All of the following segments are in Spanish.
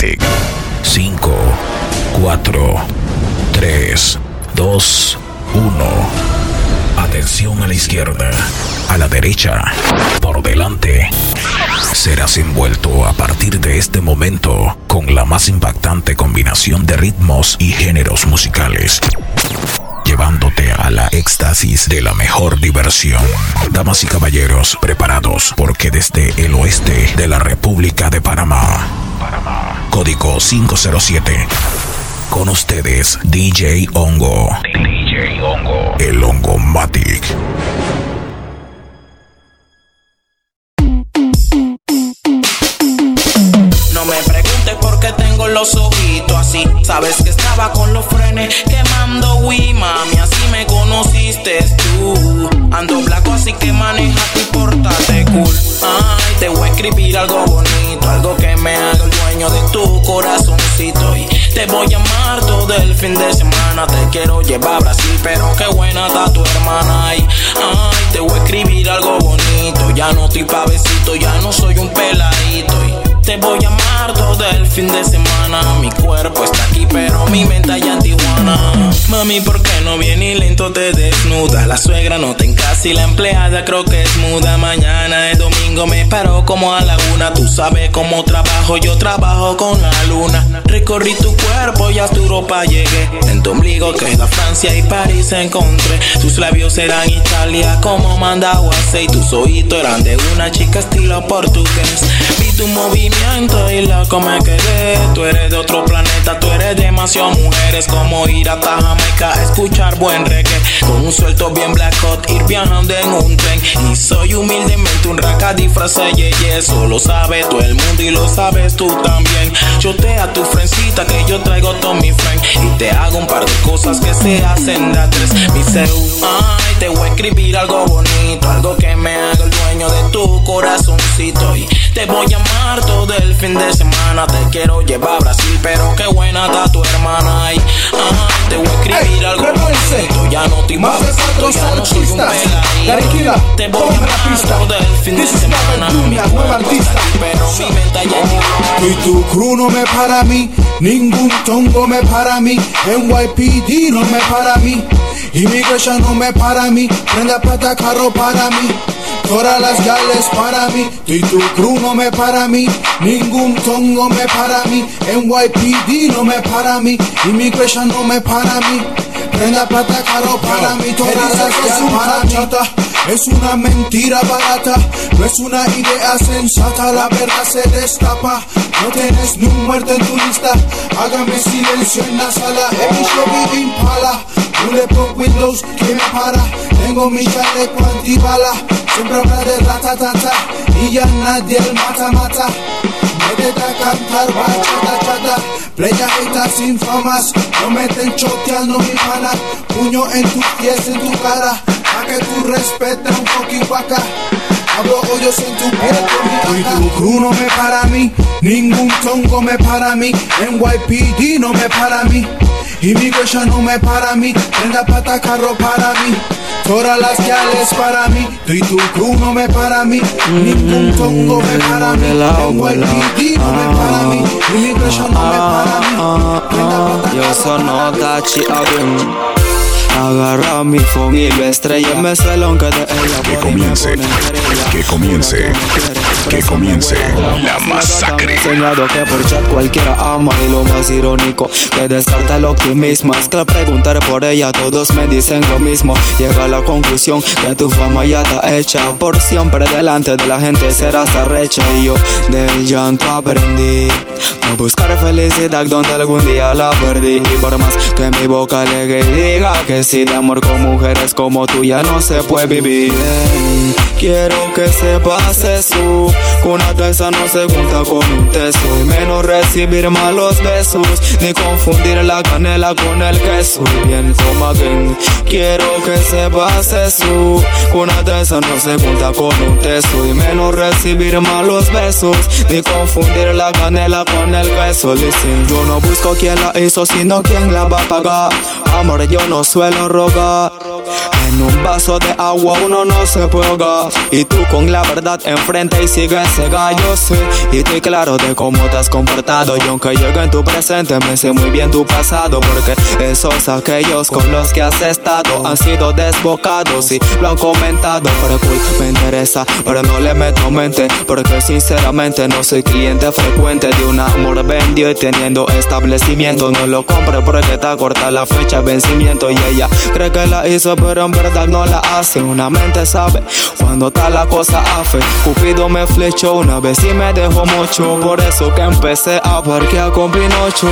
Matic. 5, 4, 3, 2, 1. Atención a la izquierda, a la derecha, por delante. Serás envuelto a partir de este momento con la más impactante combinación de ritmos y géneros musicales llevándote a la éxtasis de la mejor diversión. Damas y caballeros, preparados porque desde el oeste de la República de Panamá, código 507, con ustedes DJ Hongo. DJ Hongo. El Hongo Matic. Tengo los ojitos así. Sabes que estaba con los frenes quemando Wii, mami. Así me conociste tú. Ando blanco, así que maneja y portate cool. Ay, te voy a escribir algo bonito, algo que me haga el dueño de tu corazoncito. Y te voy a amar todo el fin de semana. Te quiero llevar a Brasil, pero qué buena está tu hermana. Ay, ay, te voy a escribir algo bonito. Ya no estoy pa' besito, ya no soy un peladito. Y te voy a amar todo el fin de semana. Mi cuerpo está aquí, pero mi mente allá en Tijuana. Mami, ¿por qué no viene y lento te desnuda? La suegra no te en casa y la empleada creo que es muda. Mañana es domingo, me paro como a la una. Tú sabes cómo trabajo, yo trabajo con la luna. Recorrí tu cuerpo y a tu ropa llegué. En tu ombligo queda Francia y París encontré. Tus labios eran Italia como Mandaguase y tus oídos eran de una chica estilo portugués. Vi tu movimiento y loco me quedé. Tú eres de otro planeta, tú eres demasiado mujeres. Como ir a Jamaica a escuchar buen reggae. Con un suelto bien black hot, ir viajando en un tren. Y soy humildemente un raca disfrazado yeye. Eso lo sabe todo el mundo y lo sabes tú también. Yo a tu frencita que yo traigo todo mi friend. Y te hago un par de cosas que se hacen de tres. Mi seu, ay, te voy a escribir algo bonito. Algo que me haga el dueño de tu corazoncito. Y te voy a amar todo el fin de semana. Te quiero llevar a Brasil, pero qué buena está tu hermana. Ay, ay, te voy a escribir Ey, algo bonito. Ya no estoy Más de cuatro ya no soy un. Tranquila, Te voy a la pista. todo el fin de This is semana. Mi Dunia, nueva artista. Pero mi mente allá en Tijuana. Y tu crew no me para mí, ningún tongo me para mí, NYPD no me para mí, Immigration no me para mí, prenda plata carro para mí, todas las gales para mí, y tu crew no me para mí, ningún tongo me para mí, NYPD no me para mí, Immigration no me para mí, prenda plata carro para mí, todas las para mí. Es una mentira barata, no es una idea sensata, la verdad se destapa. No tienes ni un muerto en tu lista, hágame silencio en la sala. Every impala, bulletproof windows, que me para? Tengo mi chaleco antibala, siempre habla de ratatata, y ya nadie el mata mata. Métete a cantar bachata chata, playa haters infamas, no meten choteando mi pana, puño en tus pies, en tu cara, a que tú respetes un poquito acá. Hablo hoyos en tu piel con mi Y tu crew no me para a mí, ningún tongo me para a mí, NYPD no me para a mí, Immigration no me para a mí, prenda pata carro para mí. Todas las gales para mí, tú y tu crew no me para mí, ningún tongo me para mí, NYPD no me para mí, Immigration no me para mí, prenda pata Yo mí. Dachi Agün Agarra mi phone y lo estrella Me salón que de ella Que comience, que comience, que comience la masacre. Enseñado que por chat cualquiera ama Y lo más irónico que descarta el optimismo. Es que al preguntar por ella todos me dicen lo mismo. Llega a la conclusión que tu fama ya está hecha Por siempre. Delante de la gente serás arrecha Y yo del llanto aprendí. A buscar felicidad donde algún día la perdí. Y por más que mi boca y diga que si de amor con mujeres como tú ya no se puede vivir. Quiero que sepas eso. que Una taza no se junta con un teso Y menos recibir malos besos Ni confundir la canela con el queso. Y bien como again Quiero que sepas eso. Una taza no se junta con un teso Y menos recibir malos besos Ni confundir la canela con el queso. Listen, yo no busco quien la hizo Sino quien la va a pagar. Amor, yo no suelo rogar En un vaso de agua uno no se pega. Y tú con la verdad enfrente y sigues cega. Yo sé y estoy claro de cómo te has comportado. Y aunque llegue en tu presente, me sé muy bien tu pasado. Porque esos aquellos con los que has estado han sido desbocados y lo han comentado. Pero cool, me interesa, pero no le meto mente. Porque sinceramente no soy cliente frecuente de un amor vendido y teniendo establecimiento. No lo compre porque te corta la fecha de vencimiento. Y ella cree que la hizo, pero en verdad no la hace. Una mente sabe cuando está la cosa afe. Cupido me flechó una vez y me dejó mucho. Por eso que empecé a parquear con Pinocho.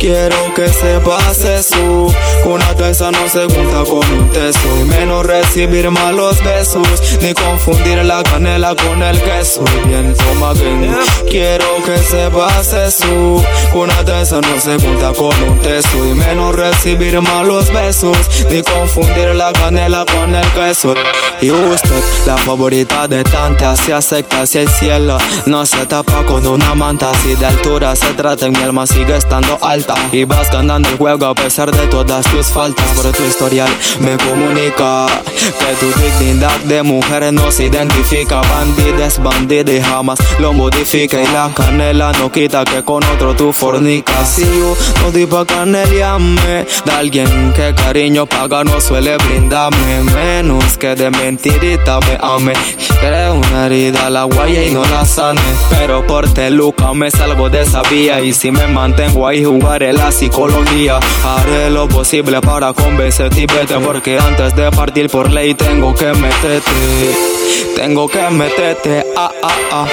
Quiero que sepas eso. Una tesa no se junta con un teso. Y menos recibir malos besos. Ni confundir la canela con el queso. Bien, toma que Quiero que sepas eso. Una tesa no se junta con un teso. Y menos recibir malos besos. Ni confundir la canela con el queso. Y usted, la favorita de tantas, se acepta hacia el cielo. No se tapa con una manta. Si de altura se trata, mi alma sigue estando alta. Y vas ganando el juego a pesar de todas tus faltas. Por tu historial me comunica que tu dignidad de mujer no se identifica. Bandida es bandida y jamás lo modifica. Y la canela no quita que con otro tú fornicas. Si yo no di pa' caneliarme de alguien que cariño paga no suele brindarme. Menos que de mentirita me ame. Creo una herida la guaya y no la sane. Pero por teluca me salgo de esa vía. Y si me mantengo ahí jugaré la psicología. Haré lo posible para convencerte y vete. Porque antes de partir por ley tengo que meterte. Tengo que meterte, ah, ah, ah,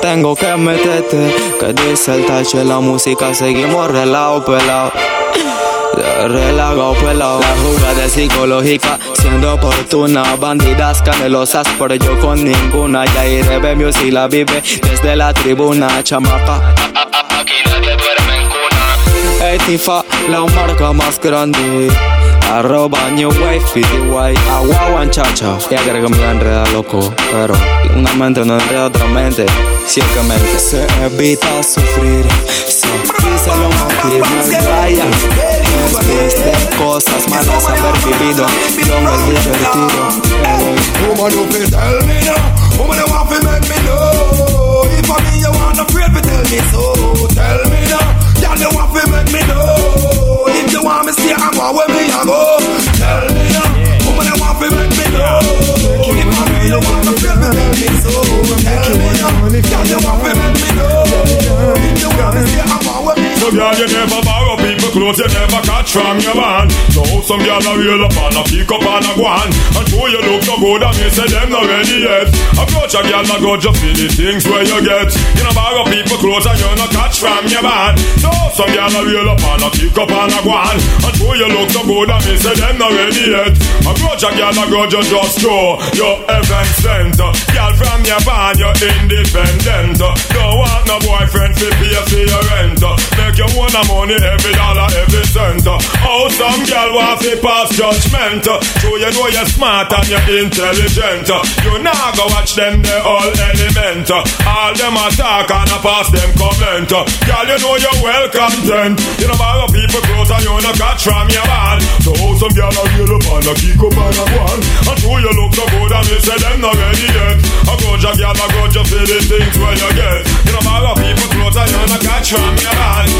tengo que meterte. Que dice el tache la música, seguimos relao, pelao. Relago pelado, la jugada es psicológica Siendo oportuna, bandidas canelosas Pero yo con ninguna. Ya iré ve si la vive desde la tribuna Chamaca. Aquí nadie duerme en cuna. Hey Tifa, la marca más grande. Arroba New Wave, PTY, Agua Chacha. Ya creo que me voy a enredar loco, pero una mente no enreda otra mente. Ciertamente se evita sufrir, se dice lo motiva, vaya. De cosas malas haber vivido, yo me divertido. Woman, you fi tell me now. Woman, you want to make me know. If I me you want to tell me so. Tell me now. Girl, you want to make me know. If you want me stay, I'm going where me I go. Tell me now. Woman, you want to make me know. If I me you want to tell me so. Tell me now. Girl, you want to make me know. If you want me stay, I'm going where me So girl, you never borrow people clothes, you never catch from your man. So some girl a reel up and a pick up and a go on. And show you look so good, and me say them not ready yet. Approach a girl, and go just see the things where you get. You know borrow people clothes and you not catch from your man. So some girl a reel up and a pick up and a go on. And show you look so good, and me say them not ready yet. Approach a girl, and go just just show your heaven sent. Girl from your van, you're independent. Don't want no boyfriend to pay for your rent. Make you own money every dollar, every cent. Oh, some girl want to pass judgment. So you know you're smart and you're intelligent. You now go watch them the all element. All them attack and I pass them comment. Girl, you know you're well content. You know borrow people clothes and you know catch from your man. So some girl are real up and a kick up and a one. And so you look so good and me say them not ready yet. I go just girl, I go just see the things where you get. You know borrow people clothes and you know catch from your man.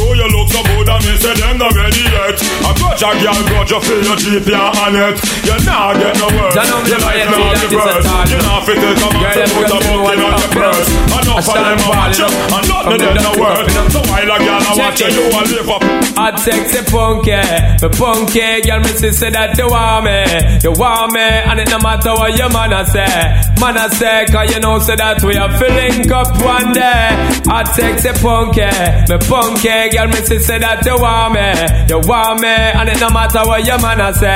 And you look so good and me say them not ready yet. I go just girl, go just feel your cheap yeah on it. You not get no work. Know You like me on the a verse. You not fit it, come say them put a know in on your I'm purse. up. And I not for stand them a watch you you. know. And not From the them to no pick word. up, you know. So while a girl a watch you, you a live up. Hot sexy punky, me punky, girl me say that you want me, you want me, and it no matter what your man a say, man a say, cause you know say that we are filling up one day. Hot sexy punky, me punky, girl me see say that you want me, you want me, and it no matter what your man a say,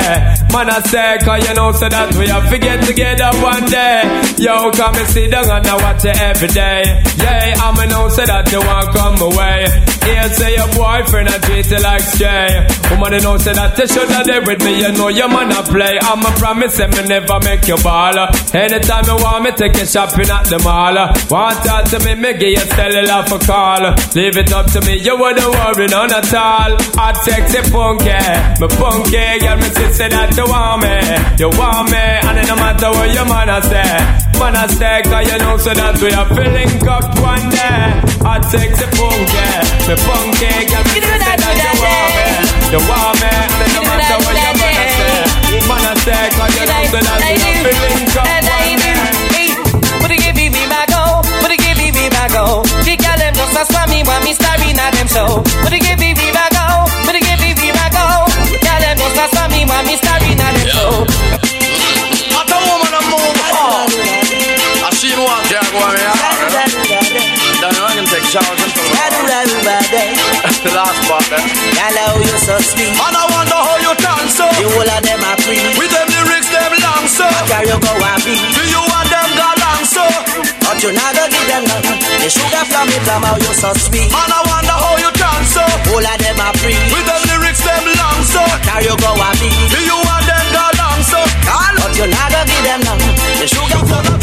man a say, cause you know say that we are fi get together one day. Yo, come and sit down and I watch you every day. Yeah, I'm know say that you want come away. Here say your boyfriend I treat you like stray. Woman, you know say that you should have there with me. You know your man a play. I'm a promise me never make you ball. Anytime you want me, take you shopping at the mall. Want talk to me, me give you cellular for call. Leave it up to me, you wouldn't worry none at all. I sexy funky, me funky, girl, me say that you want me, you want me, and it no matter what your man a say, man a say, cause you know so that we are filling up one day. I sexy funky, me funky, girl, me say that you want me, you want me, and it no matter what your man a say, man a say, cause you know so that we are filling girl them just a spam me want me star in a them show. Put it give me my go, put it give me my go. Girl them just me want me star in a them show. Hot a woman a move on. I see you want to go on here. Then I can take charge and pull the last part there. Girl, how you so sweet. And I wonder how you dance so. The whole of them are free. With them lyrics them long so. Carry you go and be. Do you want them go long so? But you not gonna give them nothing. The sugar from me from how you so sweet. And I wonder how you dance so. Whole of them are free. With them lyrics them long so. Carry you go and be. Do you want them go long so? Call. But you not gonna give them nothing. The sugar from me.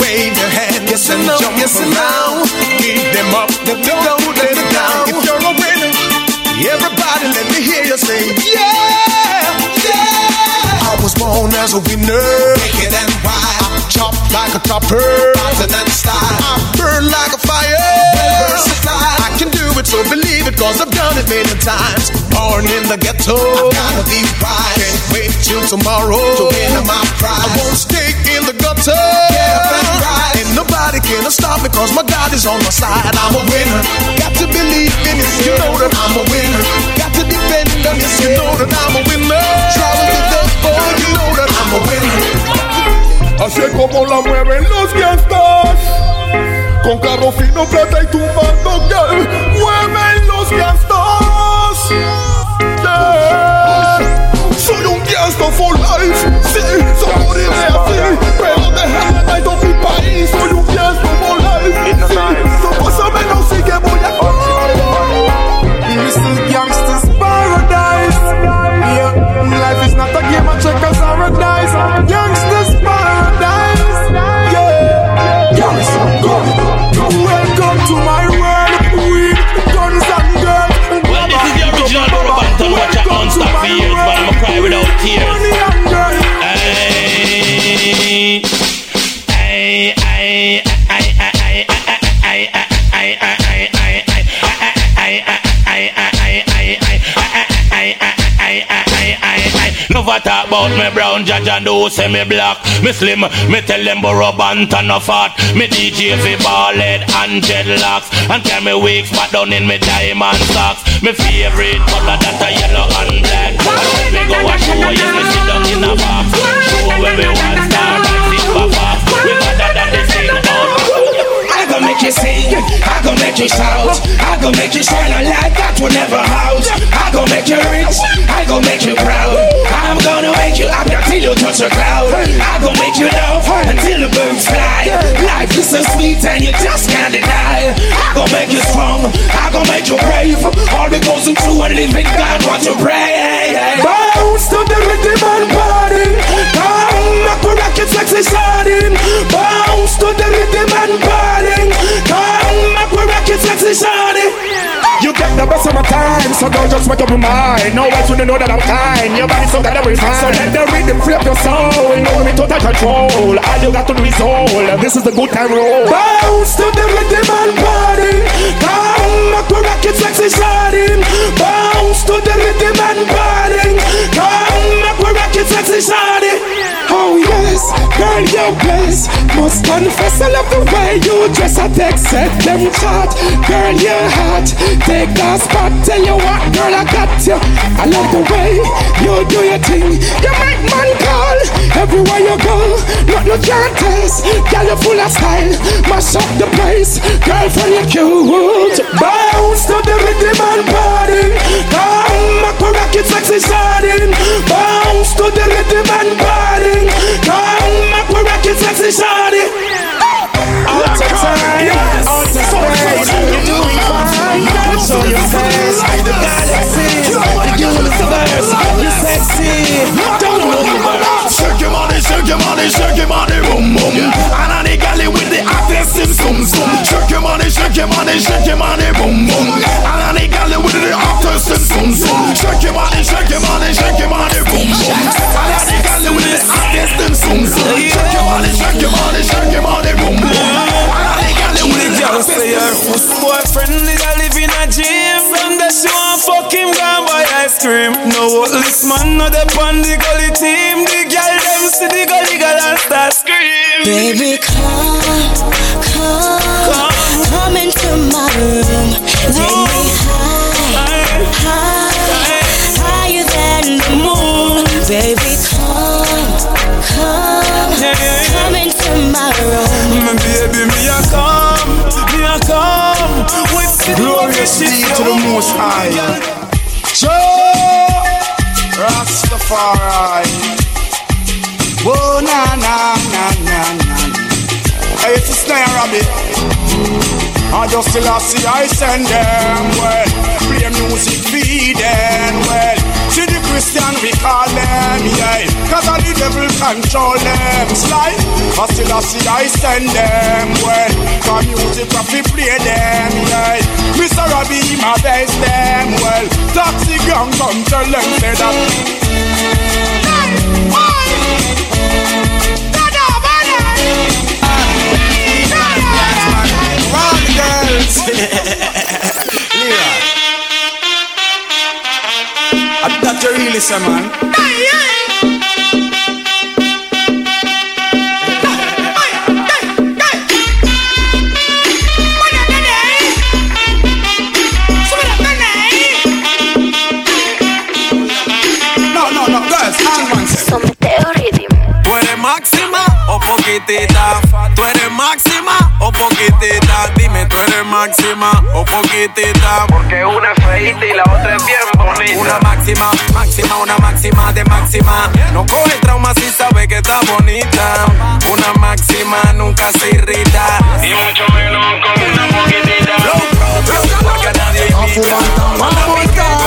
Wave your hand, yes and jump yes and around. Keep them up, don't, don't let it down. If you're a winner, everybody let me hear you say, yeah, yeah. I was born as a winner, wicked and wild. Like a chopper, and style. I burn like a fire. I can do it, so believe it, cause I've done it many times. Born in the ghetto, I gotta be wise. Can't wait till tomorrow to win my prize. I won't stay in the gutter. And nobody can stop me cause my God is on my side. I'm a winner. Got to believe in it. You know that I'm a winner. Got to depend on this. You know that I'm a winner. Travel with the boy. You know that I'm a winner. Así es como la mueven los gangsters Con carro fino, plata y tumbando girl Mueven los gangsters yeah. Soy un gangster for life Sí, so moriré así Pero déjame de mi país Soy un gangster for life Sí, no sí que voy Never talk about me brown judge and do say me black. Me slim, me tell them borrow band and no fat. Me DJ fi ball head and dreadlocks and carry me wigs back down in me diamond socks. Me favorite color that a yellow and black. And me go a show you me sit down in a box. Show where me want start and sit back. We better I gon' make you sing, I gon' make you shout, I gon' make you shine a light that will never out. I gon' make you rich, I gon' make you proud. I'm gonna make you happy until you touch a cloud. I gon' make you love until the birds fly. Life is so sweet and you just can't deny. I gon' make you strong, I gon' make you brave. All because I'm true and living God want to pray. Bounce to the rhythm and party. Come back with rocket sexy starting. Bounce to the rhythm and party. Come back with rocket sexy starting. You get the best of my time, so don't just make up your mind. No one to know that I'm kind. Your body so that will find. So let the rhythm flip your soul. Know me total control. All you got to do is hold. This is the good time roll. Bounce to the rhythm and party. Come back with rocket sexy starting. Bounce to the rhythm and party. Starting. Oh yes, girl, your place Must confess I love the way you dress. I take set them chat. Girl, you're hot Take that spot, tell you what, girl, I got you. I love the way you do your thing. You make man call Everywhere you go, not no chances. Girl, you're full of style, mash up the place. Girlfriend, you're cute. Bounce to the rhythm and party. Come, I can rock it sexy starting. Bounce to the rhythm and party. Come, I can rock it sexy starting. Out of time, yes. out of you're doing fine. Let's your face, the goddesses, the universe. You're sexy, don't look money, shake your money, boom boom. And on the galley with the hottest sim sum sum. Shake your money, shake your money, shake your money, boom boom. And on the galley with the hottest sim sum sum. Shake your money, shake your money, shake your money, boom boom. And on the galley with the hottest sim sum sum. Shake your money, shake your money, shake your money, boom boom. And on the galley with the hottest sim sum Boyfriend cream. No this man no on the gully team. The girl them see the gully girl and start scream. Baby, come, come, come, come into my room. Take me high, high, higher than the moon. Baby, come, come, come into my room. My baby, me a come, me a come. With the Glorious be to the most high. Joe Rastafari. Whoa, na na na na na. Hey, it's a snare rabbit. I just still I see I send them well. Play music feed them well. See the Christian we call them, yeah. Cause all the devil control them slide. I still I see I send them well. Cause music we play them, yeah. Mr. Robbie my best them well. toxic gang come tell them say that. Leon. I'm not really say, man. Poquitita. Tú eres máxima o poquitita. Dime, tú eres máxima o poquitita. Porque una es feita y la otra es bien bonita. Una máxima, máxima, una máxima de máxima. No coge trauma si sabe que está bonita. Una máxima nunca se irrita. Y mucho menos con una poquitita. Porque a nadie imita. Una poquitita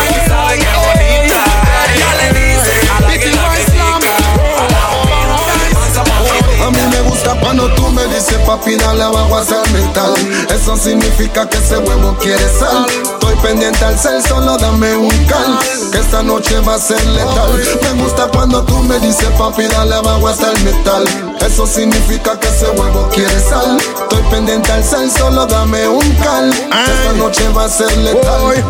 cuando tú me dices papi dale abajo hasta el metal Eso significa que ese huevo quiere sal. Estoy pendiente al cel, solo dame un cal Que esta noche va a ser letal. Me gusta cuando tú me dices papi dale abajo hasta el metal Eso significa que ese huevo quiere sal. Estoy pendiente al cel, solo dame un cal. Esta noche va a ser letal.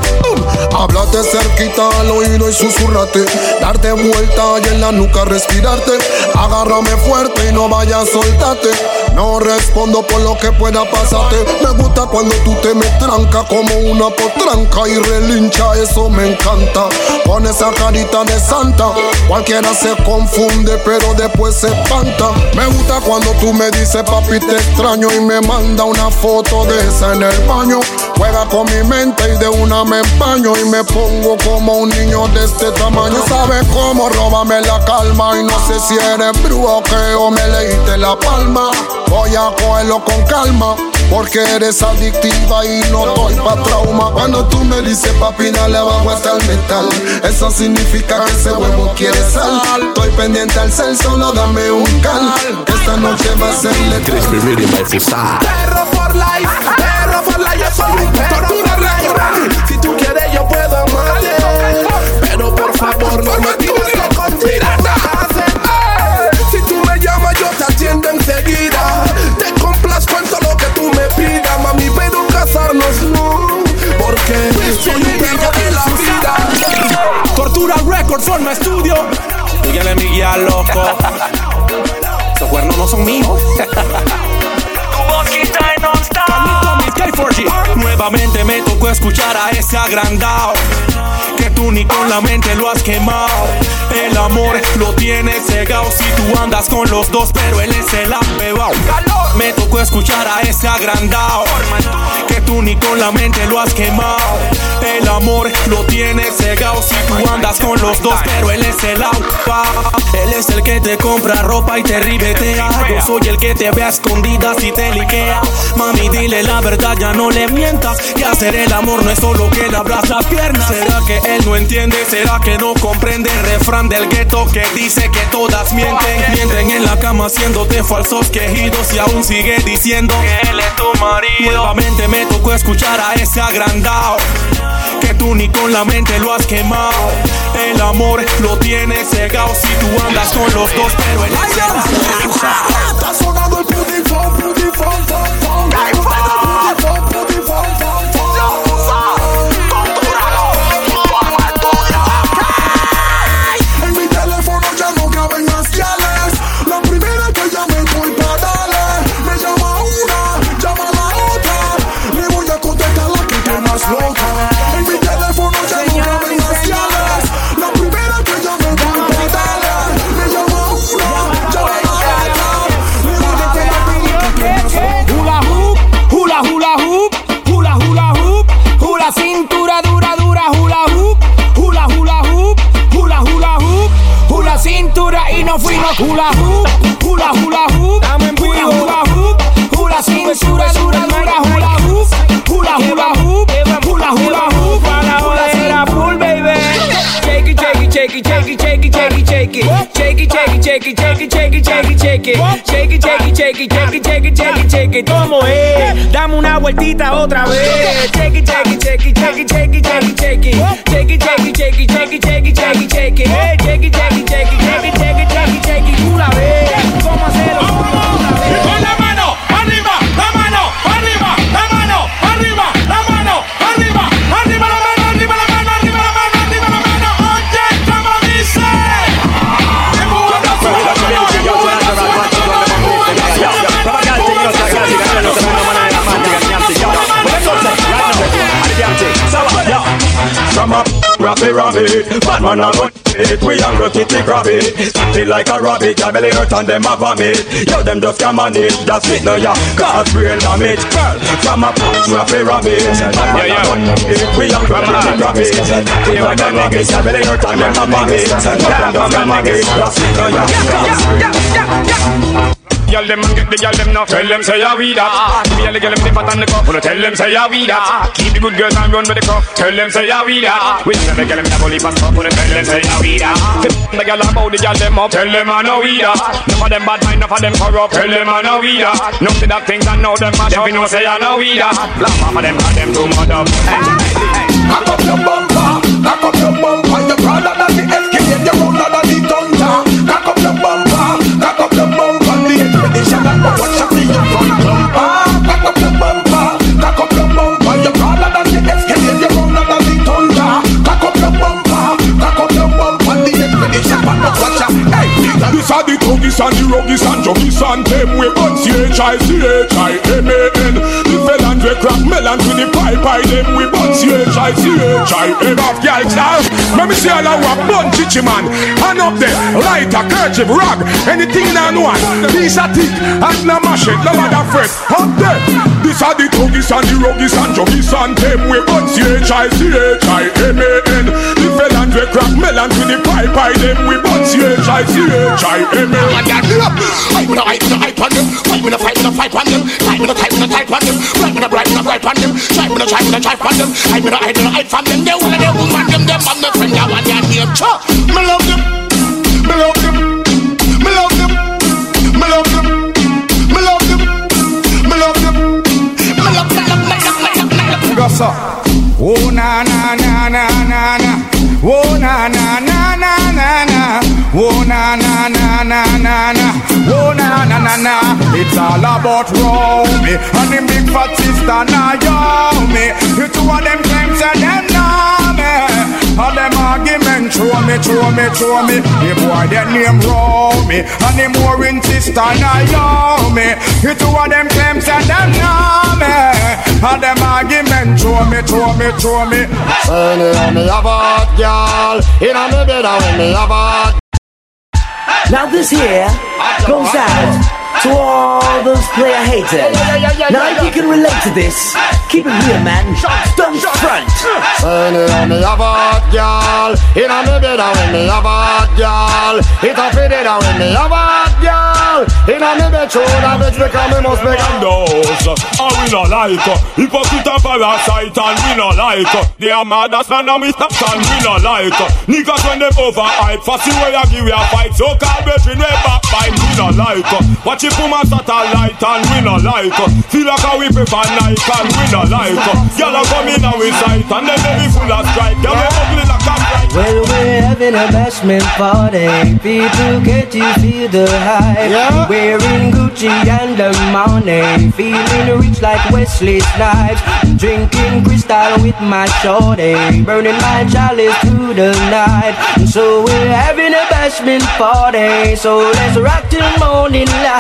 Háblate cerquita al oído y susurrate. Darte vuelta y en la nuca respirarte. Agárrame fuerte y no vayas a soltarte No respondo por lo que pueda pasarte. Me gusta cuando tú te me tranca como una potranca Y relincha, eso me encanta. Con esa carita de santa. Cualquiera se confunde pero después se espanta. Me gusta cuando tú me dices papi te extraño Y me manda una foto de esa en el baño. Juega con mi mente y de una me empaño Y me pongo como un niño de este tamaño. Sabes cómo róbame la calma Y no sé si eres brujo o me leíste la palma Voy a cogerlo con calma porque eres adictiva y no doy pa' trauma Cuando tú me dices papi dale abajo hasta el metal Eso significa que ese huevo quiere sal Estoy pendiente al cel, solo dame un cal esta noche va a ser letal Perro for life, perro for life, yo soy un record. Si tú quieres, yo puedo amarte. Pero por favor, no me tires con pirata. No. Porque soy un perro de la vida. Tortura Records forma estudio. Dígale mi guía loco. Esos cuernos no son míos. Carlito, Miss K4G. Nuevamente me tocó escuchar a ese agrandado Que tú ni con la mente lo has quemado El amor lo tienes cegado Si tú andas con los dos pero él es el apebao Me tocó escuchar a ese agrandado Que tú ni con la mente lo has quemado El amor lo tienes cegado Si tú andas con los dos pero él es el aupa Él es el que te compra ropa y te ribetea Yo soy el que te ve a escondidas y te liquea Mami dile la verdad ya no le mientas. Y hacer el amor no es solo que le abras las piernas. ¿Será que él no entiende? ¿Será que no comprende refrán del gueto que dice que todas mienten? Mienten en la cama haciéndote falsos quejidos y aún sigue diciendo que él es tu marido. Nuevamente me tocó escuchar a ese agrandado que tú ni con la mente lo has quemado. El amor lo tienes cegado si tú andas con los dos, pero el Está sonando el puti fon, hula hoop, hula hula hoop, hula hula hoop, hula cintura dura dura hula hoop, hula hula hoop, hula hula hoop, hula cintura full baby. Shake it, shake it, shake it, shake it, shake it, shake it, shake it. Shake it, shake it, shake it, shake it, shake it, shake it, shake it. Shake it, shake it, shake it, shake it, shake it, shake it, shake it. ¿Cómo es? Dame una vueltita otra vez. Shake it, shake it, shake it, shake it, shake it, shake it, shake it. Shake it, shake it, shake it, shake it, shake it, shake it, shake it. Hey, shake it, shake it, shake it, a rabbit rabbit, bad man a go it. We a go kitty grab it, feel like a rabbit. Your belly hurt and them a vomit. Yo them just come on it, that's it no ya. Cause brain damage. Girl, from a rabbit rabbit, bad man a go it. We a go kitty grab it, feel like a rabbit. Your belly hurt and them a vomit. Yo them just come on it, that's it no ya. Y'all them get the y'all them now. Tell them say ya we that. Me and the girl them the fat and the cup. Wanna tell them say ya we that. Keep the good girls and run with the cup. Tell them say ya we that. We and the girl them the bully pass up. Wanna tell them say ya we that. The girl about the girl them up. Tell them I know we that. None of them bad mind, none of them corrupt. Tell them I know we that. None of that things I know them up. You know say I know we that. Laugh off of them, cause them too mad up. Cock up your bumper, cock up your bumper. Tuggies and the ruggies and juggies and them. We burn C-H-I-C-H-I-M-A-N we crack melon to the pipe I them we burn C-H-I-C-H-I-M Off girl star Let me see all our bun chichi man Hand up there, lighter, kerchief, rag Anything in one Piece of thick, and no mash it, no matter fret Up there This are the tuggies and the ruggies and juggies and them we burn C-H-I-C-H-I-M-A-N The felons we crack melon to the pipe I them we burn C-H-I-C-H-I-M-A-N I'm gonna hype, gonna hype on them. Fight with a fight, with a fight on them. Time with a time, with a type on them. Right with a bright, with a bright on them. Try with a try, with a try on them. I'm gonna hide, gonna hide from them. They of them woman, them, them, I'm the friend, I want your name. Cha, me love them, me love them, me love them, me love them, me love them, me love them, me love, me love, me love, me love, me love. Go. Oh na na na na na na. Oh na na na na na na. Oh na na na na na na. Oh na na na na. It's all about Romy and the big fat sister Naomi. You two of them claims and them know me. All them argument throw me, throw me, throw me. The boy that name Romy and the Maureen sister Naomi. You two of them claims and them know me. All them argument throw me, throw me, throw me. When me have a girl in a me bed, when me have a Now this here goes out To all those player haters. Now if you can relate to this, keep it real, man. Don't front. When me have a hot girl, inna me bed a when me have a hot girl, it a fit it a when me have a hot girl, inna me bed show that bitch because me must make a Those, uh, we not like uh, Hypocrite and parasite and we not like uh, They are mad as man and we stop and we not like uh, Niggas when them overhype Fussy way I give you a fight. So call brethren way backbite we not like uh, Watch it put satellite and we not like Feel like how we prefer Nike and we not like Y'all are coming out with sight and then they be full of strike Y'all be ugly like a fright Well, we're having a bashment party. People get to feel the hype. Wearing Gucci and the money. Feeling rich like Wesley Snipes. Drinking crystal with my shorty. Burning my chalice through the night. So we're having a bashment party. So let's rock till morning light.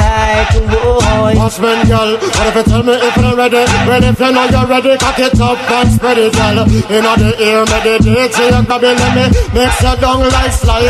Bashment girl, what if you tell me if you're ready? Well, if you know you're ready, cock it up and spread it, girl. Inna the ear, meditate, so you grab it, let me mix you down like sly.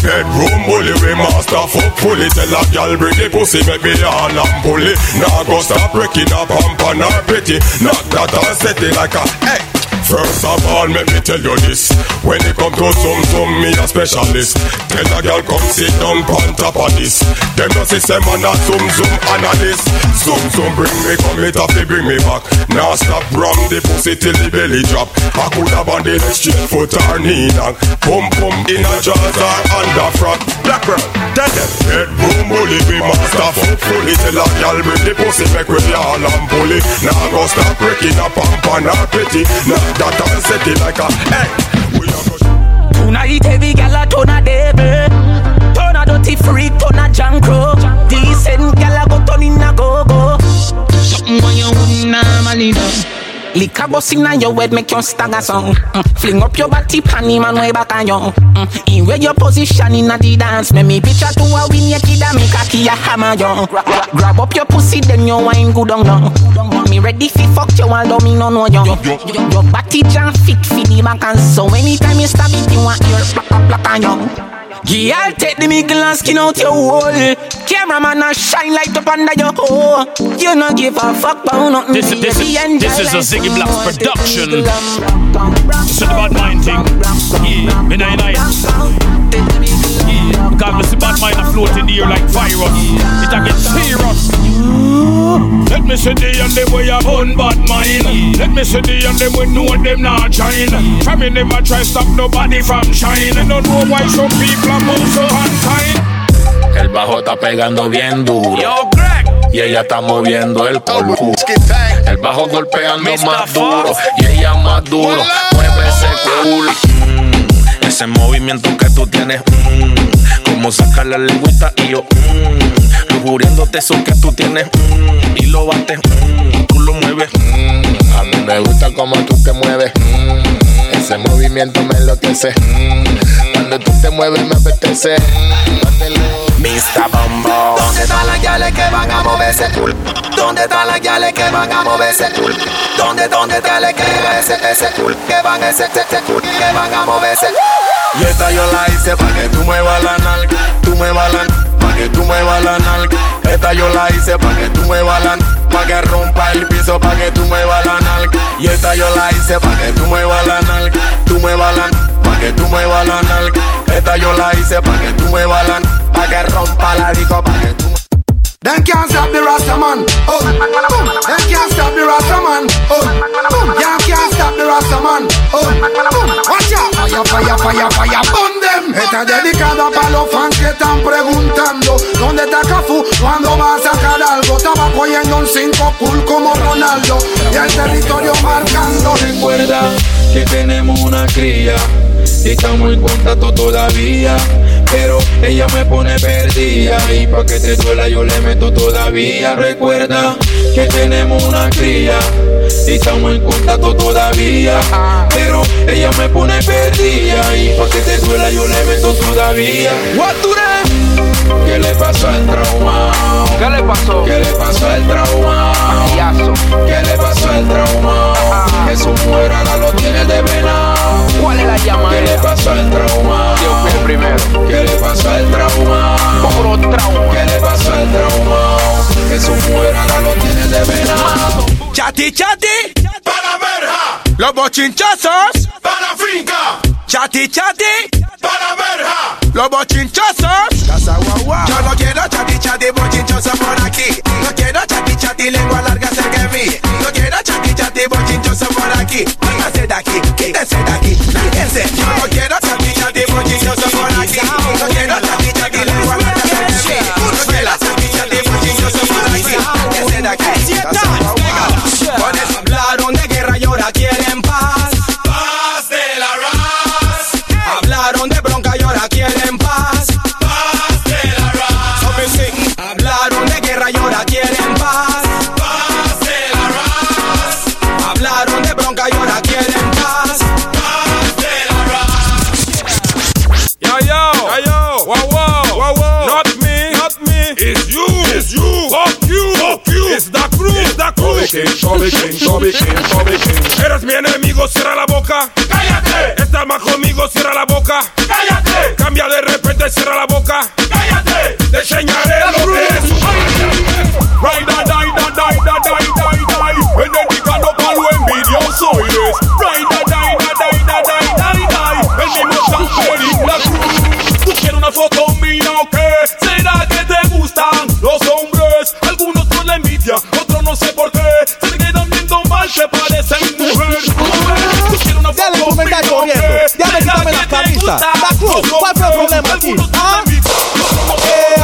Bedroom bully, we master fuck fully Tell a gal bring the pussy, make me all and pull it Now go stop breaking up pump and her pretty Knock that and set it like a hey First of all, let me tell you this. When it come to zoom zoom, me a specialist. Tell a girl come sit down on top of this. Them no say man a zoom zoom analyst Zoom zoom bring me come it off, they bring me back. Now stop rum the pussy till the belly drop. I could have on the straight foot or knee knock Pum pum in a jaws or under frock Black girl, tell them. Bedroom bully, we master fuck fully. Tell a girl bring the pussy, make we all and pull it Now go stop breaking up and her pretty Now that and set it like a hey Tonight every gal a turn a devil Turn a dirty freak, turn a jankro Decent gal a go turn in a go-go Something when you wouldn't normally do Lick a bus inna your head, make you stagger song. Mm. Fling up your body, panty man way back on you. Mm. In where your position inna the dance, make me picture to a win your kid and make a key a hammer you. Gra- gra- grab up your pussy, then you wine good on you. Me ready fi fuck you, although me no know you. Your, your body jam fit fi the back and so anytime you stab it, you want your black black on you. Girl, take the middle and skin out your hole. Cameraman a shine light up under your hole. You no give a fuck about nothing. This, this, is, this is a Ziggy some Black's production. Take the middle and- It's about mine thing. Yeah, me nine nine. Yeah, because me see bad mind a float in the air like virus. It a get serious. Let me see the and them way a bun bad mind. Let me see the and them we know them not shine. From me never try stop nobody from shine. I don't know why some people are move so unkind. El bajo está pegando bien duro. Y ella está moviendo el polvo. El bajo golpeando más duro. Y ella más duro. Mueve ese culo. Mm, ese movimiento que tú tienes. mm, como sacar la lengüita y yo. Mm, lujuriéndote eso que tú tienes. mm, y lo bates. mm, tú lo mueves. mm. a mí me gusta como tú te mueves. mm, ese movimiento me enloquece. mm, cuando tú te mueves me apetece. Mr. Bombo. ¿Dónde están las guiales que van a moverse? ¿Dónde están las guiales que van a moverse? ¿Dónde, dónde están las que ese, ese que van a ese, ese, que van a moverse? Y esta yo la hice pa' que tú muevas la nalga, tú muevas la pa' que tú muevas la nalga. Esta yo la hice pa' que tú muevas la pa' que rompa el piso, pa' que tú muevas la nalga. Y esta yo la hice pa' que tú muevas la nalga, tú muevas la pa' que tú muevas la nalga. Esta yo la hice pa' que tú muevas la pa' que rompa la disco, pa' que tú Them can't stop the Rasta man. Oh. Them can't stop the Rasta man. Oh. You can't stop the Rasta man. Oh. Watch out. Fire, fire, fire, fire. Burn them. Esta es dedicada para los fans que están preguntando ¿Dónde está Cafu? ¿Cuándo va a sacar algo? Estaba cogiendo un 5 cool como Ronaldo Y el territorio marcando Recuerda que tenemos una cría y estamos en contacto todavía. Pero ella me pone perdida y pa' que te duela yo le meto todavía. Recuerda que tenemos una cría y estamos en contacto todavía. Pero ella me pone perdida y pa' que te duela yo le meto todavía. ¿Qué le pasó al trauma? ¿Qué le pasó? ¿Qué le pasó al trauma? ¿Qué le pasó al trauma? Que su mujer ahora lo tiene de venado. ¿Cuál es la llamada? ¿Qué le pasó al trauma? Yo fui el primero. ¿Qué le pasó al trauma? Puro trauma. ¿Qué le pasó al trauma? Que su mujer ahora lo tiene de venado. Chati, chati. Para verja. Los bochinchazos. Para finca. Chati, chati. Para verja. Los bochinchazos. Casa guagua. Yo no quiero chati, chati, bochinchosa por aquí. No quiero chati, chati, lengua larga cerca de mí. Chati bochinchoso por aquí. Quítese de aquí, quítese de aquí. Quítese. Yo no quiero chati bochinchoso por aquí. No quiero chati lengua. No quiero chati bochinchoso por aquí. De aquí. Bobby King, Bobby King, Bobby King. Eres mi enemigo, cierra la boca. Cállate. Estás más conmigo, cierra la boca. Cállate. Cambia de repente, cierra la boca. Cállate. Te enseñaré lo que es un Raida, daida, daida, daida, daida. En dedicado pa' lo envidioso eres. Raida, daida, no sé por qué. Se quedan viendo mal, te parecen mujer. Tú quieres una Dale, foto comentario mía o corriendo. Dale, ¿Será quítame la camisa. La cruz, ¿cuál fue el problema aquí? ¿Ah? Eh.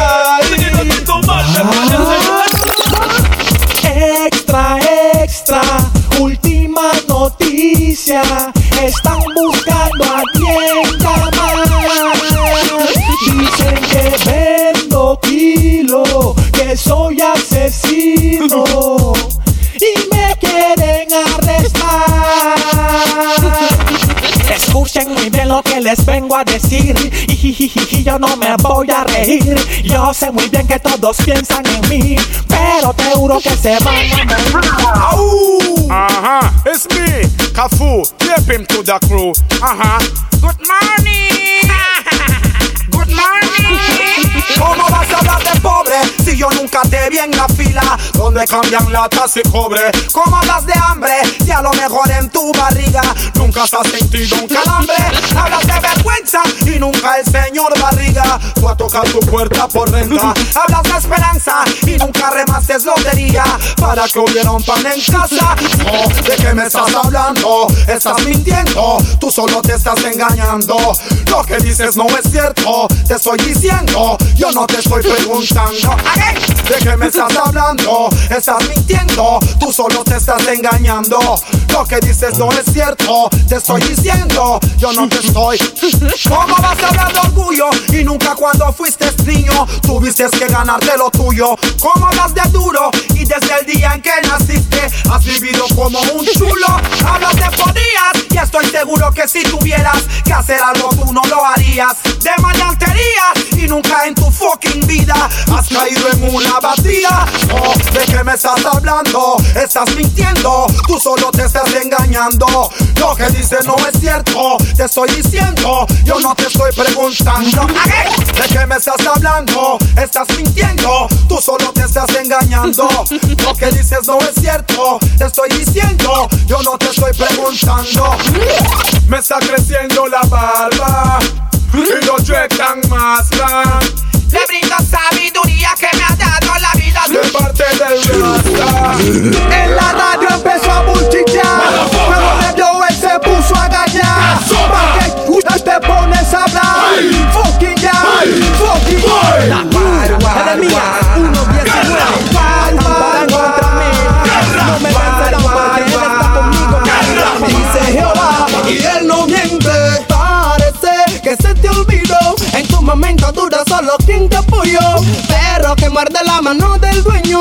Se Extra, extra, última noticia. Están buscando a quien llamar. Dicen que vendo kilo, que soy asesino. Escuchen muy bien lo que les vengo a decir. Y yo no me voy a reír. Yo sé muy bien que todos piensan en mí. Pero te juro que se van a morir. Uh-huh, it's me, Kafu. Tape him to the crew. Uh-huh. Good morning. Good morning. ¿Cómo vas a hablar de pobre si yo nunca te vi en la fila donde cambian latas y cobre? ¿Cómo hablas de hambre si a lo mejor en tu barriga nunca has sentido un calambre? Hablas de vergüenza y nunca el señor barriga fue a tocar tu puerta por renta. Hablas de esperanza y nunca remaste lotería para que hubiera un pan en casa. No, ¿de qué me estás hablando? Estás mintiendo, tú solo te estás engañando. Lo que dices no es cierto, te estoy diciendo, yo no te estoy preguntando. ¿De qué me estás hablando? Estás mintiendo, tú solo te estás engañando. Lo que dices no es cierto, te estoy diciendo, yo no te estoy. ¿Cómo vas a hablar de orgullo y nunca cuando fuiste niño tuviste que ganarte lo tuyo? ¿Cómo hablas de duro y desde el día en que naciste has vivido como un chulo? Hablas de podías y estoy seguro que si tuvieras que hacer algo tú no lo harías. De maleantería y nunca en tu fucking vida has caído en una batida. Oh, ¿de qué me estás hablando? Estás mintiendo, tú solo te estás engañando. Lo que dices no es cierto, te estoy diciendo, yo no te estoy preguntando. ¿De qué me estás hablando? Estás mintiendo, tú solo te estás engañando. Lo que dices no es cierto, te estoy diciendo, yo no te estoy preguntando. Me está creciendo la barba y los tan más grandes. Le brindo sabiduría que me ha dado la vida de parte del rasta. En la radio empezó a bullchillar. Cuando me vio él se puso a gallar. ¿Para puta te pones a hablar? Fucking ya, fucking La Momento duro solo quien te apoyó. Perro que muerde la mano del dueño.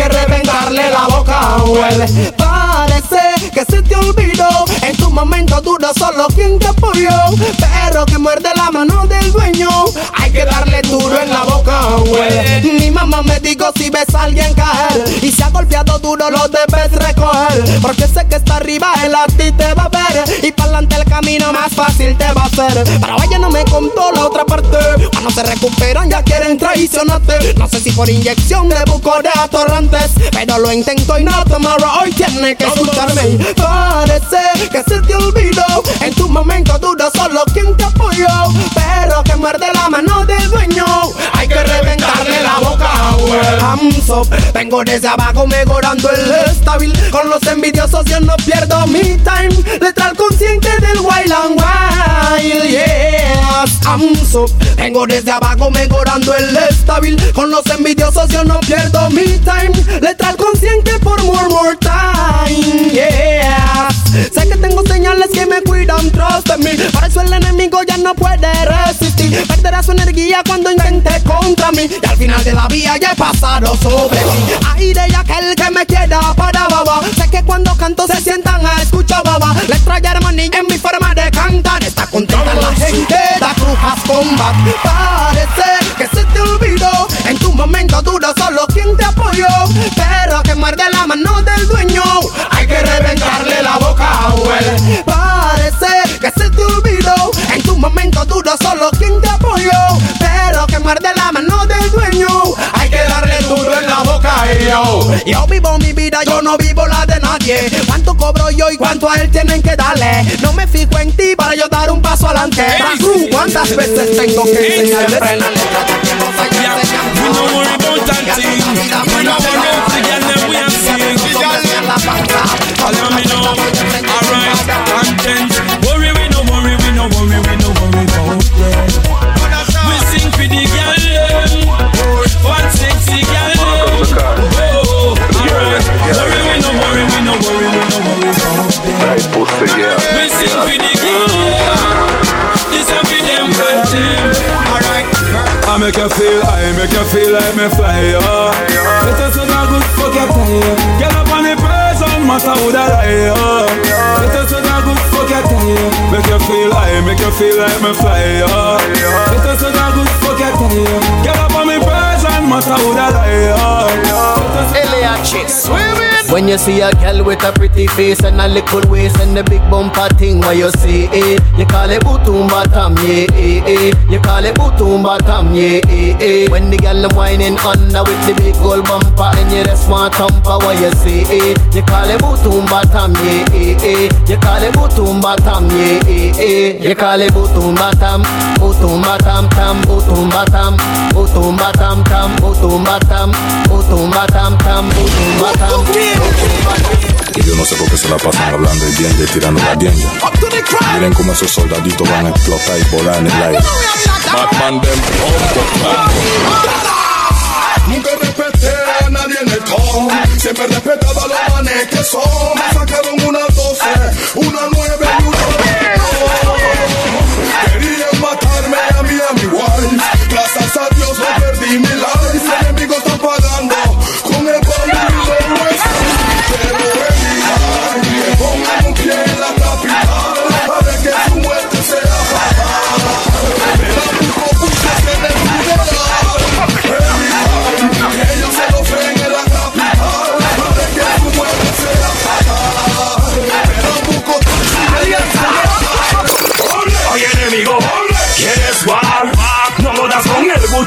Que reventarle la boca, huele. Parece que se te olvidó. En tu momento duro solo quien te apoyó. Perro que muerde la mano del dueño. Hay que darle duro en la boca, huele. Mi mamá me dijo si ves a alguien caer. Y si ha golpeado duro lo debes recoger. Porque sé que está arriba él a ti te va a ver. Y para adelante el camino más fácil te va a hacer. Pero ella no me contó la otra parte. Cuando se recuperan ya quieren traicionarte. No sé si por inyección de buco de Pero lo intento y no tomorrow hoy tienes que escucharme. Parece que se te olvidó. En tu momento duro solo quien te apoyó. Pero que muerde la mano del dueño. Hay que reventarle la boca. I'm so, vengo desde abajo mejorando el estabil. Con los envidiosos yo no pierdo mi time. Letra consciente del wild and wild. Yes, I'm so, vengo desde abajo mejorando el estabil. Con los envidiosos yo no pierdo mi time. Letra consciente por more more time. Yes, sé que tengo señales que me cuidan tras de mí. Por eso el enemigo ya no puede resistir. Perderá su energía cuando intente contra mí. Y al final de la vía ya he pasado sobre ti. Ay de aquel que me quiera para baba. Sé que cuando canto se sientan a escuchar baba. Les trae hermanilla en mi forma de cantar. Está contenta la gente Parece que se te olvidó. En tu momento duro solo quien te apoyó. Pero que muerde la mano del dueño. Hay que reventarle la boca a Well. Parece que se te olvidó. En tu momento duro solo quien te apoyó. Pero que muerde la mano del dueño. Yo. Yo vivo mi vida, yo no vivo la de nadie. ¿Cuánto cobro yo y cuánto a él tienen que darle? No me fijo en ti para yo dar un paso adelante. ¿Cuántas veces tengo que enseñarle? Worry. We worry we worry, we worry, no make you feel, I make you feel like me fly, yeah. It is so that good fuck your time. Get up on the person, matter who that lie, yeah. It is so that good fuck your time. Make you feel, I make you feel like me fly, yeah. It is so that good fuck your time. Get up on the person, matter who that lie, yeah. LH, swimming. When you see a girl with a pretty face and a little waist and the big bumper thing, what you see, eh? You call it butumba tam, yeah, eh, eh. You call it butumba tam, yeah, eh, eh. When the girl them whining under with the big gold bumper and you just want thumper, what you see, eh? You call it butumba tam, yeah, eh, eh. You call it butumba tam, yeah, eh, eh. You call it butumba tam, butumba tam tam, butumba tam, butumba tam tam, butumba tam, butumba tam tam, butumba tam. Y yo no sé por qué se la pasan hablando y y tirando la dienga. Miren cómo esos soldaditos van a explotar y volar en el aire. Nunca respeté a nadie en el con. Siempre respetaba a los manes que son. Me sacaron una 12, una 9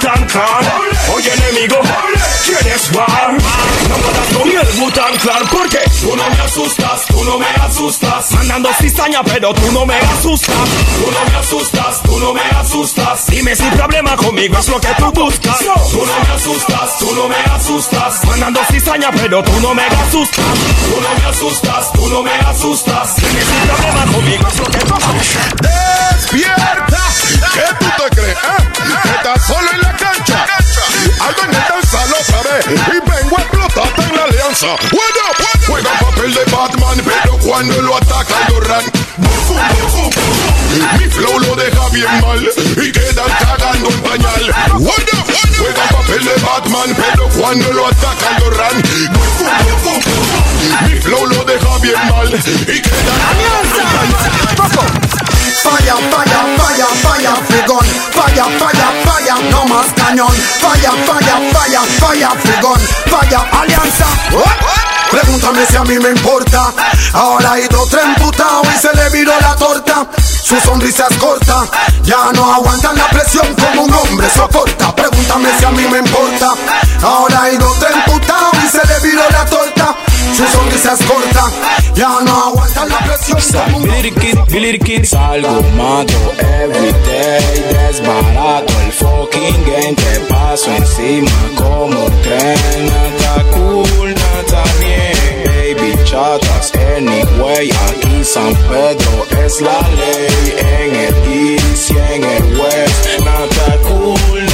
Butan Clan Oye enemigo, ¿quieres war? No modas con el Butan Clan Porque tú no me asustas, tú no me asustas Mandando cizaña pero tú no me asustas Tú no me asustas, tú no me asustas Dime si problema conmigo es lo que tú buscas Tú no me asustas, tú no me asustas Mandando cizaña pero tú no me asustas Tú no me asustas, tú no me asustas Dime si problema conmigo es lo que tú buscas ¡Despierta! ¿Qué tú te crees? eh? ¿Que estás solo en la cancha? Algo en el danzal otra vez Y vengo a explotarte en la alianza What up? Juega papel de Batman Pero cuando lo ataca bufum. Mi flow lo deja bien mal Y quedan cagando en pañal up? Juega papel de Batman Pero cuando lo ataca bufum. Mi flow lo deja bien mal Y quedan cagando en pañal Fire, fire, fire, fire, frigón. Fire, fire, fire, no más cañón. Fire, fire, fire, fire, frigón. Fire, alianza. Pregúntame si a mí me importa. Ahora hay otro tren putao y se le viró la torta. Su sonrisa es corta. Ya no aguantan la presión como un hombre soporta. Pregúntame si a mí me importa. Ahora hay dos emputados y se le viró la torta. Su sonrisa es corta, ya no aguantan la presión como un Billy Kid, Billy Kid Salgo, mato, everyday Desbarato el fucking game Te paso encima como un tren Nada cool, nada bien Baby chatas, anyway Aquí San Pedro es la ley. En el east y en el west Nada cool,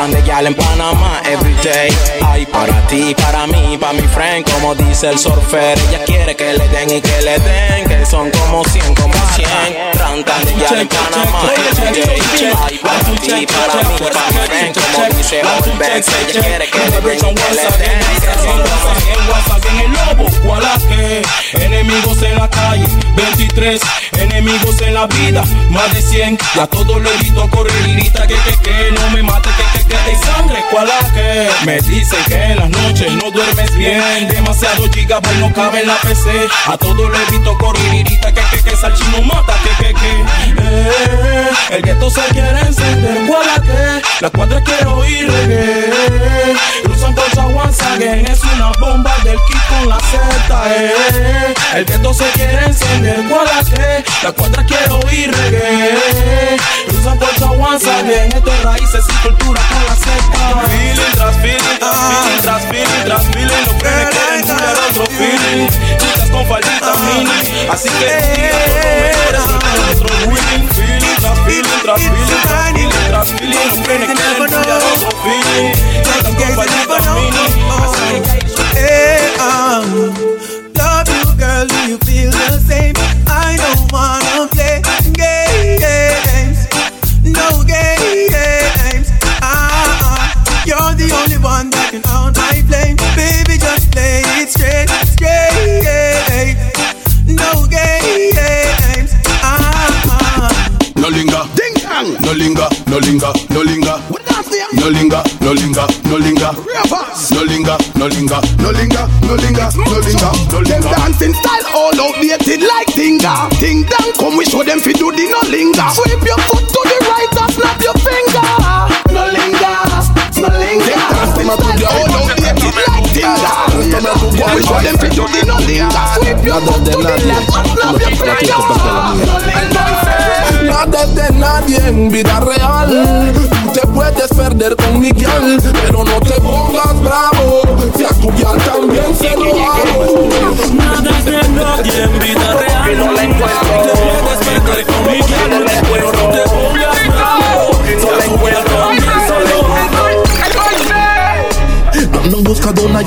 Rantan de gal en Panamá everyday Hay para ti, para mí, para mi friend Como dice el surfer. Ella quiere que le den y que le den Que son como 100, como 100 Rantan de gal en Panamá everyday Hay para ti, para mí, para mi friend Como dice el Benz. Ella quiere que le den y que le den Que son como 100 WhatsApp en el lobo, ¿cuál a qué? Enemigos en la calle, 23 Enemigos en la vida, más de 100 Ya todo lo evito correr y grita que que que No me mate que que que hay sangre, ¿cuál a qué? Me dicen que en las noches no duermes bien Demasiado gigabyte no cabe en la PC A todo lo evito grita que que que Salchino mata que que que eh, El gueto se quiere encender, ¿cuál a qué? La cuadra quiero oír reggae Once again Es una bomba del kit con la Z eh. El gueto se quiere encender, ¿cuál a qué? La cuadra quiero oír reggae Cruzan colcha once again Esto es raíces y cultura con la Z. Feeling tras feeling, tras feeling, tras feeling, tras feeling Los frenes quieren bullear otro feeling. Chicas con faldita mini Así que es otro Feeling. Tras feeling, tras feeling, tras feeling, tras feeling Los frenes quieren bullear otro feeling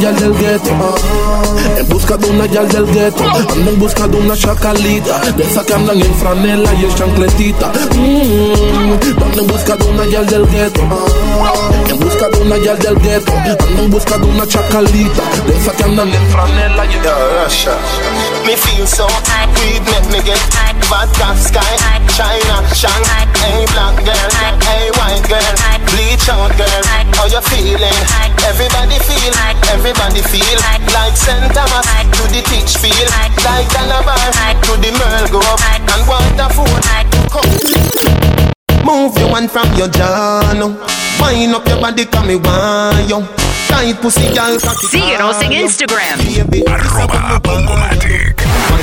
busca yal del gueto. En busca de una yal del gueto. Ando en busca de una chacalita. De esas que andan en franela y en chancletita. Mm, Ando en busca de una yal del gueto. En busca de una yal del gueto. Ando en busca de una chacalita. De esas que andan en franela y en Russia. Me feel so weed make me get vodka sky, China, Shang, hey black girl, hey white girl, bleach out girl, how you feeling? Everybody feel, everybody feel like St. Thomas to the teach feel, like Calabar to the Merle Grove and Waterford. Move your one from your jaw, no. Wind up your body, come me want you. Tight pussy, girl, cocky Síguenos en Instagram.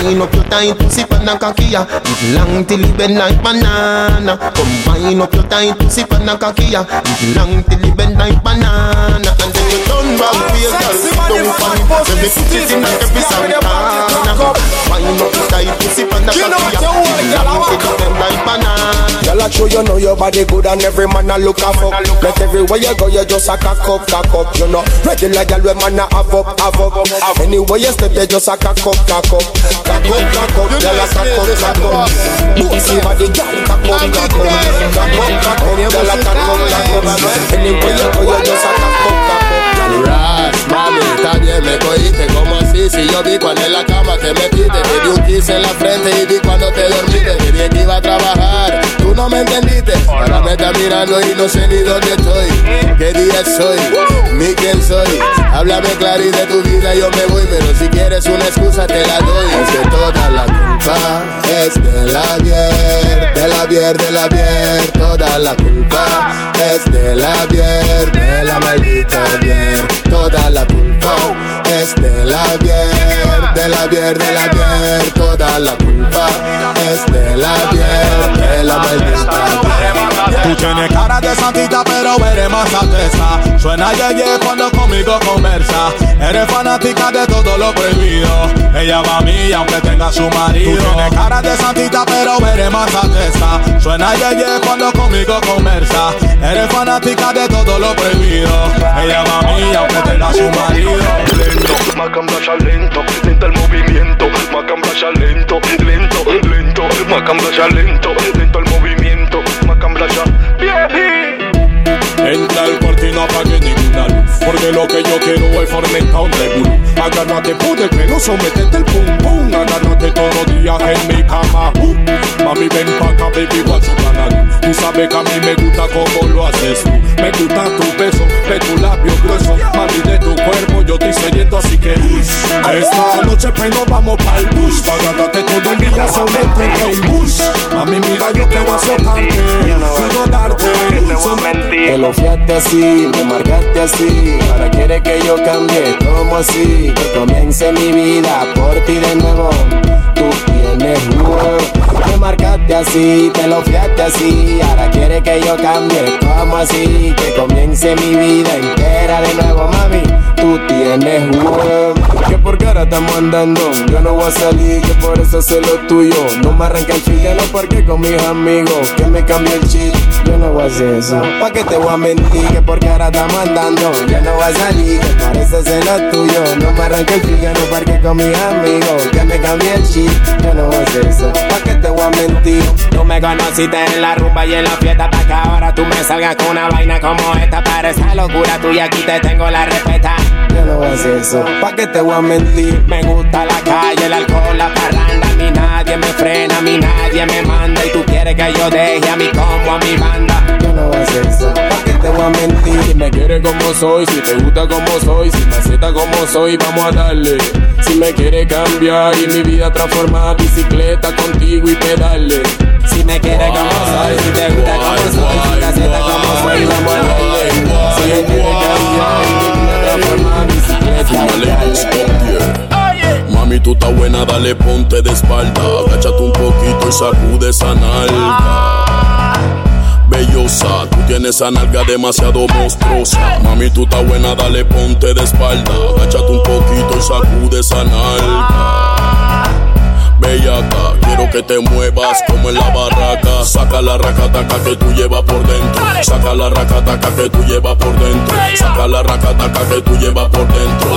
Wind up your tight pussy pan a kakia It long till it bend like banana. Come wind up your tight pussy pan a kakia It long till it bend like banana. And then you turn back to your girl. Sit down pan it Then me put it in every Santana Wind up your tight pussy pan a kakia It long till it bend like banana. Girl, I show you know your body good and every man a look a fuck. Let everywhere you go, you just a cock up, cock up. You know, regular girl, we man a have up, have up. Anywhere you step, you just a cock up, cock up, cock up, cock up. Girl, a cock up, cock up. Pussy body, girl, cock up, cock up, cock up, cock up. Girl, a cock up, cock up. Anywhere you go, just a. Ras, mamita, bien me cogiste como así Si yo vi cuando en la cama te metiste Te di un kiss en la frente y vi cuando te dormiste Te dije que iba a trabajar, tú no me entendiste Ahora me estás mirando y no sé ni dónde estoy. ¿Qué día soy? ¿Mi quién soy? Háblame claro de tu vida yo me voy Pero si quieres una excusa te la doy. Es que toda la culpa es de la bier, de la bier, de la bier, toda la culpa es de la bier, de la maldita bier, toda la culpa es de la bier, de la bier, de la bier, toda la culpa es de la bier, de la maldita bier. Tú tienes cara de santita, pero eres más alteza. Suena yeye cuando conmigo conversa. Eres fanática de todo lo prohibido. Ella va a mí, aunque tenga su marido. Tú tienes cara de santita, pero eres más alteza. Suena yeye cuando conmigo conversa. Eres fanática de todo lo prohibido. Ella va a mí, aunque tenga su marido. Lento, lento, lento el movimiento, macamblasha lento, lento, lento, macamblasha lento, lento el movimiento, macamblasha Entra al cuarto y no apague Porque lo que yo quiero es fomentar un revolú Agárrate por el pelo, sometete el pum pum. Agárrate todos los días en mi cama. Uh. Mami ven pa' acá, baby, what's up, canal. Tú sabes que a mí me gusta como lo haces tú. Me gusta tu beso, de tu labio grueso. Mami, de tu cuerpo yo estoy sediento, así que Esta noche pues nos vamos pa'l bus. Agárrate todo el día, somete el bus. Mami, mira, yo te voy a soltarte. Puedo darte, Te lo fiaste así, me marcaste así. Ahora quiere que yo cambie, como así? Que comience mi vida por ti de nuevo. Tú tienes nuevo. Me marcaste así, te lo fiaste así. Ahora quiere que yo cambie, como así? Que comience mi vida entera de nuevo, mami. Tú tienes huevo. Que ahora yo no voy a salir, que por eso sé lo tuyo. No me arranca el chiquero porque con mis amigos, que me cambie el chip. Yo no voy a hacer eso. ¿Pa' qué te voy a mentir? Que porque ahora estamos andando, yo no voy a salir, que parece ser lo tuyo. No me arranca el chiquero porque con mis amigos, que me cambie el chip. Yo no voy a hacer eso. ¿Pa' qué te voy a mentir? Tú me conociste en la rumba y en la fiesta Pa' que ahora tú me salgas con una vaina como esta Parece locura tuya, aquí te tengo la respeta Yo no voy a hacer eso. ¿Pa' qué te voy a mentir? Me gusta la calle, el alcohol, la parranda A mí nadie me frena, a mí nadie me manda Y tú quieres que yo deje a mi combo, a mi banda Yo no voy a hacer eso. ¿Pa' qué te voy a mentir? Si me quieres como soy, si te gusta como soy, si me aceptas como soy, vamos a darle. Si me quieres cambiar y mi vida transformar, bicicleta contigo y pedale. Si me quieres como soy, si te gusta como soy Si te aceptas como soy, vamos a darle Si me quieres cambiar Mami, tú estás buena, dale ponte de espalda. Agáchate un poquito y sacude esa nalga. Bellosa, tú tienes esa nalga demasiado monstruosa. Mami, tú estás buena, dale ponte de espalda. Agáchate un poquito y sacude esa nalga. Bellaca, quiero que te muevas como en la barraca. Saca la racataca que tú llevas por dentro. Saca la racataca que tú llevas por dentro. Saca la racataca que tú llevas por dentro.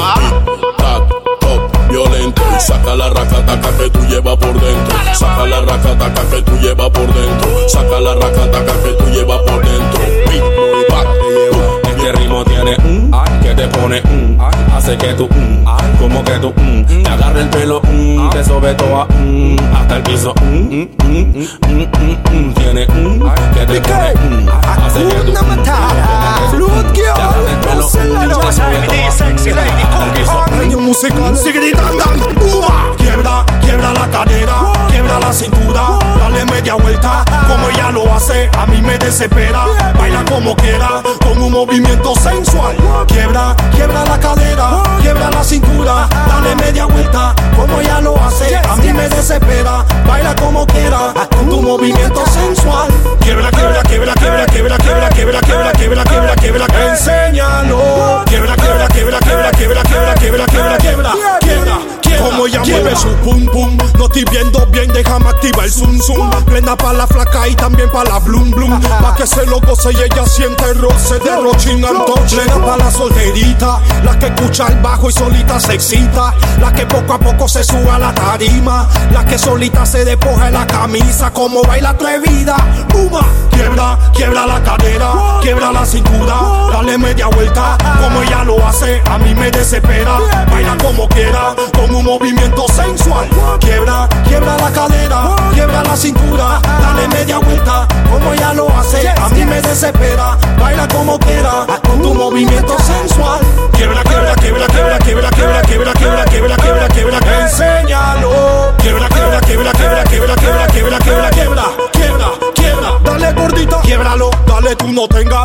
Tac, toc, violento. Y saca la racataca que tú llevas por dentro. Saca la racataca que tú llevas por dentro. Saca la racataca que tú llevas por dentro. Tic, tac, Este ritmo tiene un que te pone un hace que tú mm, el pelo, mm, te sobe toa, mm, hasta el piso. Mm, mm, Tiene que te pone hace que tú Musical, sigue gritando, quiebra, quiebra la cadera Quiebra la cintura, dale media vuelta Como ella lo hace, a mí me desespera Baila como quiera, con un movimiento sensual Quiebra, quiebra la cadera Quiebra la cintura, dale media vuelta Como ella lo hace, a mí me desespera Baila como quiera, con tu movimiento sensual Quiebra, quiebra, quiebra, quiebra, quiebra, quiebra, quiebra, quiebra, quiebra, quiebra, quiebra, enséñalo Quiebra, quiebra, quiebra, quiebra, quiebra, quiebra, quiebra, quiebra, quiebra, quiebra, quiebra. Como ella mueve su pum pum, no estoy viendo bien, déjame activar el zoom zoom. Plena pa' la flaca y también pa' la blum blum. Pa' que se lo goce y ella siente el roce de rochin touch. Plena pa' la solterita, la que escucha el bajo y solita se excita. La que poco a poco se sube a la tarima, la que solita se despoja en la camisa. Como baila atrevida, puma, quiebra, quiebra la cadera, quiebra la cintura, dale media vuelta. Como ella lo hace, a mí me desespera. Baila como quiera, con un movimiento sensual. Quiebra, quiebra la cadera, quiebra la cintura, dale media vuelta. Como ella lo hace, a mí me desespera. Baila como quiera, con tu movimiento sensual.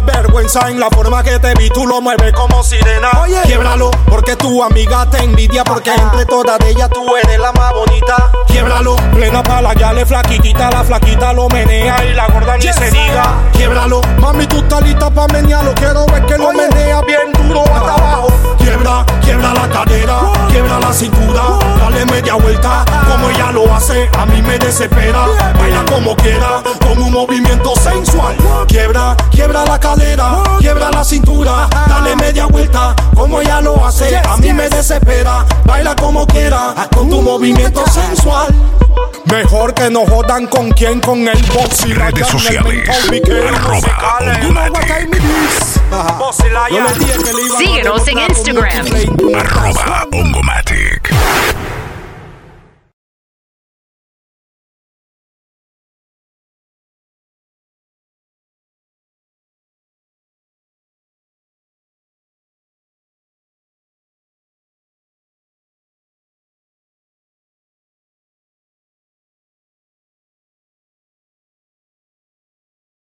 Vergüenza en la forma que te vi, tú lo mueves como sirena. Oye, quiebralo, porque tu amiga te envidia, porque entre todas ellas tú eres la más bonita. Quiebralo, plena pa' la le flaquitita, la flaquita lo menea y la gorda ni se diga. Quiebralo, mami, tú estás lista pa' menearlo, quiero ver que lo menea bien duro hasta abajo. Quiebra, quiebra la cadera, quiebra la cintura, dale media vuelta, como ella lo hace, a mí me desespera. Baila como quiera, con un movimiento sensual. Quiebra, quiebra la cadera, quiebra la cintura, dale media vuelta, como ella lo hace, a mí me desespera. Baila como quiera, con tu movimiento sensual. Mejor que no jodan con quien, con el box y Redes sociales, Síguenos en Instagram. Arroba Ongomatic.